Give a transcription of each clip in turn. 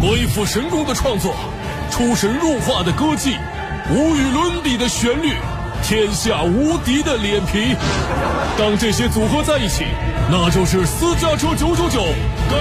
鬼斧神工的创作，出神入化的歌技，无与伦比的旋律，天下无敌的脸皮。当这些组合在一起，那就是私家车九九九该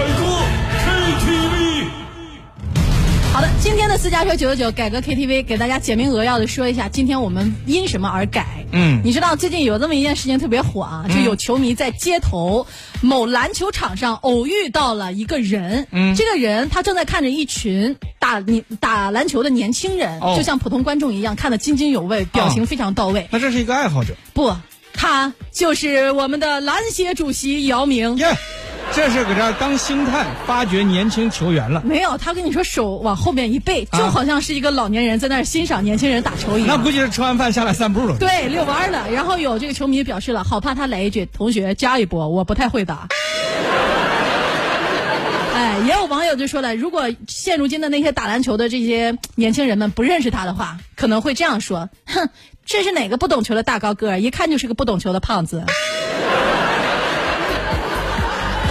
私家车九九九改革 KTV 给大家简明扼要的说一下，今天我们因什么而改。嗯。你知道最近有这么一件事情特别火啊，就有球迷在街头某篮球场上偶遇到了一个人，嗯。这个人他正在看着一群打你打篮球的年轻人，哦。就像普通观众一样看得津津有味，表情非常到位。那这是一个爱好者，不，他就是我们的篮协主席姚明。耶、这是搁这儿当星探发掘年轻球员了。没有，他跟你说手往后面一背，就啊好像是一个老年人在那儿欣赏年轻人打球一样。那估计是吃完饭下来散步了。对，遛弯儿的。然后有这个球迷表示了，好怕他来一句：“同学加一波，我不太会打。”哎，也有网友就说了，如果现如今的那些打篮球的这些年轻人们不认识他的话，可能会这样说：“哼，这是哪个不懂球的大高个儿？一看就是个不懂球的胖子。”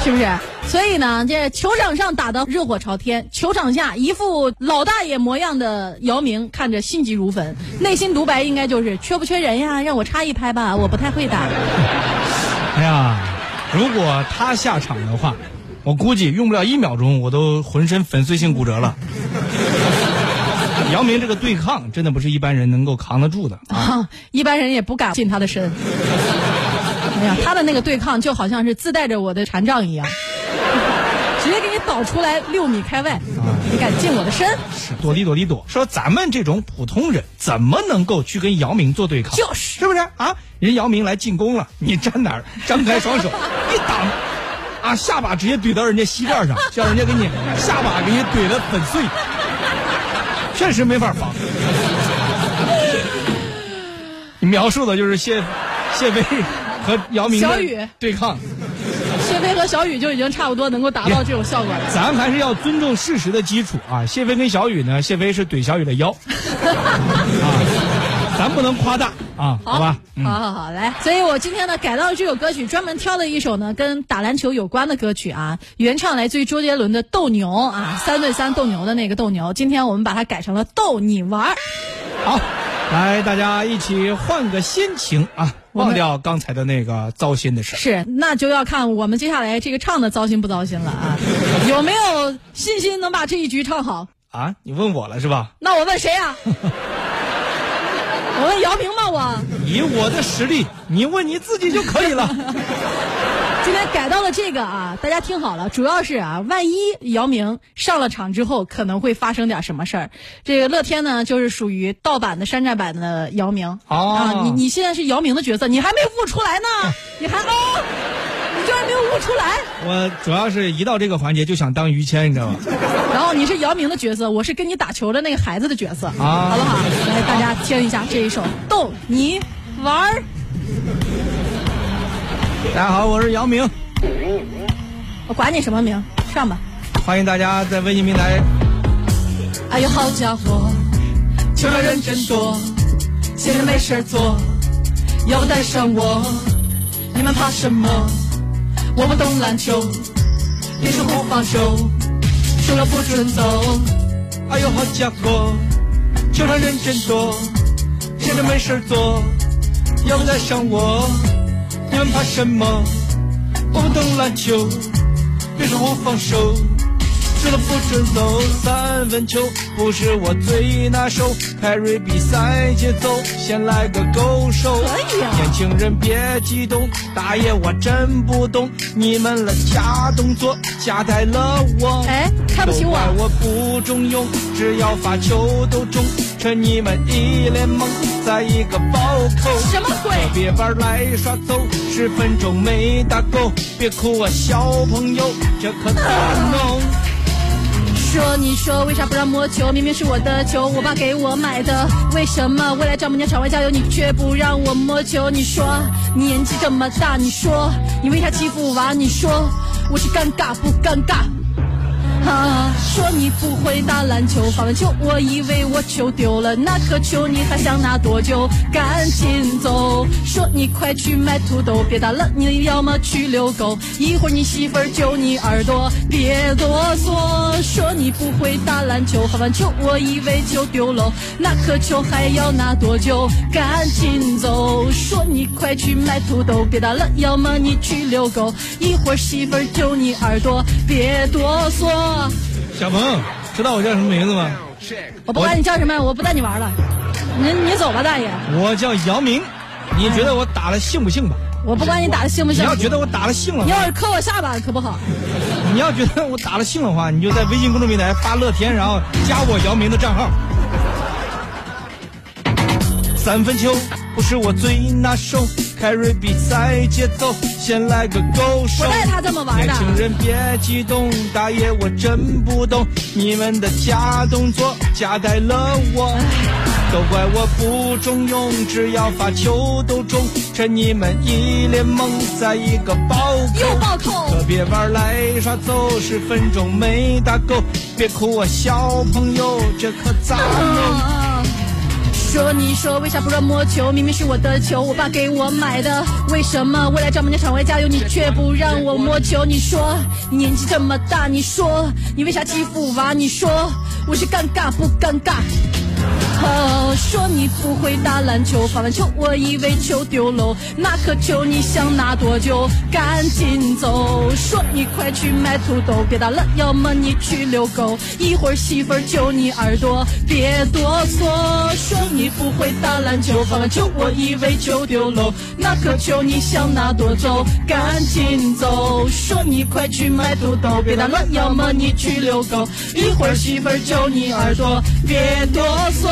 是不是？所以呢，这球场上打得热火朝天，球场下一副老大爷模样的姚明看着心急如焚，内心独白应该就是：缺不缺人呀？让我插一拍吧，我不太会打。哎呀，如果他下场的话，我估计用不了一秒钟，我都浑身粉碎性骨折了。姚明这个对抗真的不是一般人能够扛得住的啊！啊，一般人也不敢近他的身。哎呀，他的那个对抗就好像是自带着我的禅杖一样，直接给你导出来六米开外，你敢近我的身？是躲离躲离躲。说咱们这种普通人怎么能够去跟姚明做对抗？就是是不是啊？人姚明来进攻了，你站哪儿？张开双手 一挡，啊，下巴直接怼到人家膝盖上，叫人家给你下巴给你怼的粉碎，确实没法防。你描述的就是谢谢飞和姚明小雨对抗，谢飞和小雨就已经差不多能够达到这种效果了。咱还是要尊重事实的基础啊。谢飞跟小雨呢，谢飞是怼小雨的腰，啊，咱不能夸大啊，好吧？嗯好好好，来，所以我今天呢改到了这首歌曲，专门挑了一首呢跟打篮球有关的歌曲啊，原唱来自于周杰伦的《斗牛》啊，三对三斗牛的那个斗牛，今天我们把它改成了逗你玩儿。好，来大家一起换个心情啊，忘掉刚才的那个糟心的事。是，那就要看我们接下来这个唱的糟心不糟心了啊，有没有信心能把这一局唱好？啊，你问我了是吧？那我问谁啊？我问姚明吗？我以我的实力，你问你自己就可以了。今天改到了这个啊，大家听好了，主要是啊，万一姚明上了场之后，可能会发生点什么事儿。这个乐天呢，就是属于盗版的山寨版的姚明哦啊，你你现在是姚明的角色，你还没悟出来呢，你还哦，你居然没有悟出来。我主要是一到这个环节就想当于谦，你知道吗？然后你是姚明的角色，我是跟你打球的那个孩子的角色，啊好不好？来，大家听一下这一首《逗你玩儿》。大家好，我是姚明，我管你什么名，上吧。欢迎大家在微信平台。哎呦，好家伙，球场人真多，闲着没事儿做，要不带上我？你们怕什么？我不懂篮球，别说不放手，输了不准走。哎呦，好家伙，球场人真多，闲着没事儿做，要不带上我？你们怕什么？我们懂篮球，别说我放手，输了不准走。三分球不是我最拿手，carry 比赛节奏，先来个勾手。可以啊年轻人别激动，大爷我真不懂，你们的假动作，夹带了我。哎看不起我都怪我不中用，只要发球都中，趁你们一脸懵，在一个包扣。什么鬼别玩来耍走，十分钟没打够，别哭啊小朋友，这可咋弄。说你说为啥不让摸球？明明是我的球，我爸给我买的。为什么未来丈母娘场外加油，你却不让我摸球？你说你年纪这么大，你说你为啥欺负娃？你说我是尴尬不尴尬？啊，说你不会打篮球，发完球，我以为我球丢了，那颗球你还想拿多久？赶紧走！说你快去买土豆，别打了，你要么去遛狗，一会儿你媳妇儿揪你耳朵，别哆嗦。说你不会打篮球，发完球我以为就丢了，那颗球还要拿多久？赶紧走！说你快去买土豆，别打了，要么你去遛狗。一会儿媳妇儿揪你耳朵，别哆嗦。小鹏，知道我叫什么名字吗？我不管你叫什么，我不带你玩了。你你走吧，大爷。我叫姚明，你觉得我打了信不信吧？我不管你打的信不信。你要觉得我打了信了，你要是磕我下巴可不好。你要觉得我打了信的话，你就在微信公众平台发乐天，然后加我姚明的账号。三分球不是我最拿手，凯瑞比赛节奏，先来个勾手。我带他这么玩的。年轻人别激动，大爷我真不懂你们的假动作，夹带了我。都怪我不中用，只要发球都中，趁你们一脸懵，再一个暴扣。又暴扣。可别玩来耍走，十分钟没打够，别哭啊小朋友，这可咋弄？说你说为啥不让摸球？明明是我的球，我爸给我买的。为什么未来丈母娘场外加油，你却不让我摸球？你说你年纪这么大，你说你为啥欺负娃？你说我是尴尬不尴尬？说你不会打篮球，发完球我以为球丢喽，那颗球你想拿多久？赶紧走！说你快去买土豆，别打了，要么你去遛狗。一会儿媳妇儿揪你耳朵，别哆嗦。说你不会打篮球，发完球我以为球丢喽，那颗球你想拿多久？赶紧走！说你快去买土豆，别打了，要么你去遛狗。一会儿媳妇儿揪你耳朵，别哆嗦。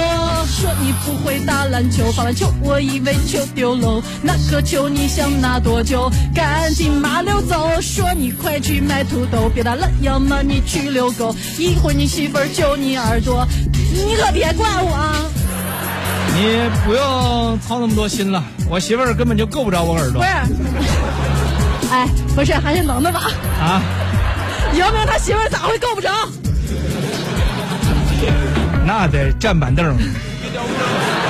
说你不会打篮球，发完球我以为球丢喽，那个球你想拿多久？赶紧麻溜走！说你快去买土豆，别打了，要么你去遛狗。一会儿你媳妇儿揪你耳朵，你可别怪我。你不用操那么多心了，我媳妇儿根本就够不着我耳朵。不是，哎，不是，还是能的吧？啊？姚明他媳妇儿咋会够不着？那得站板凳。幺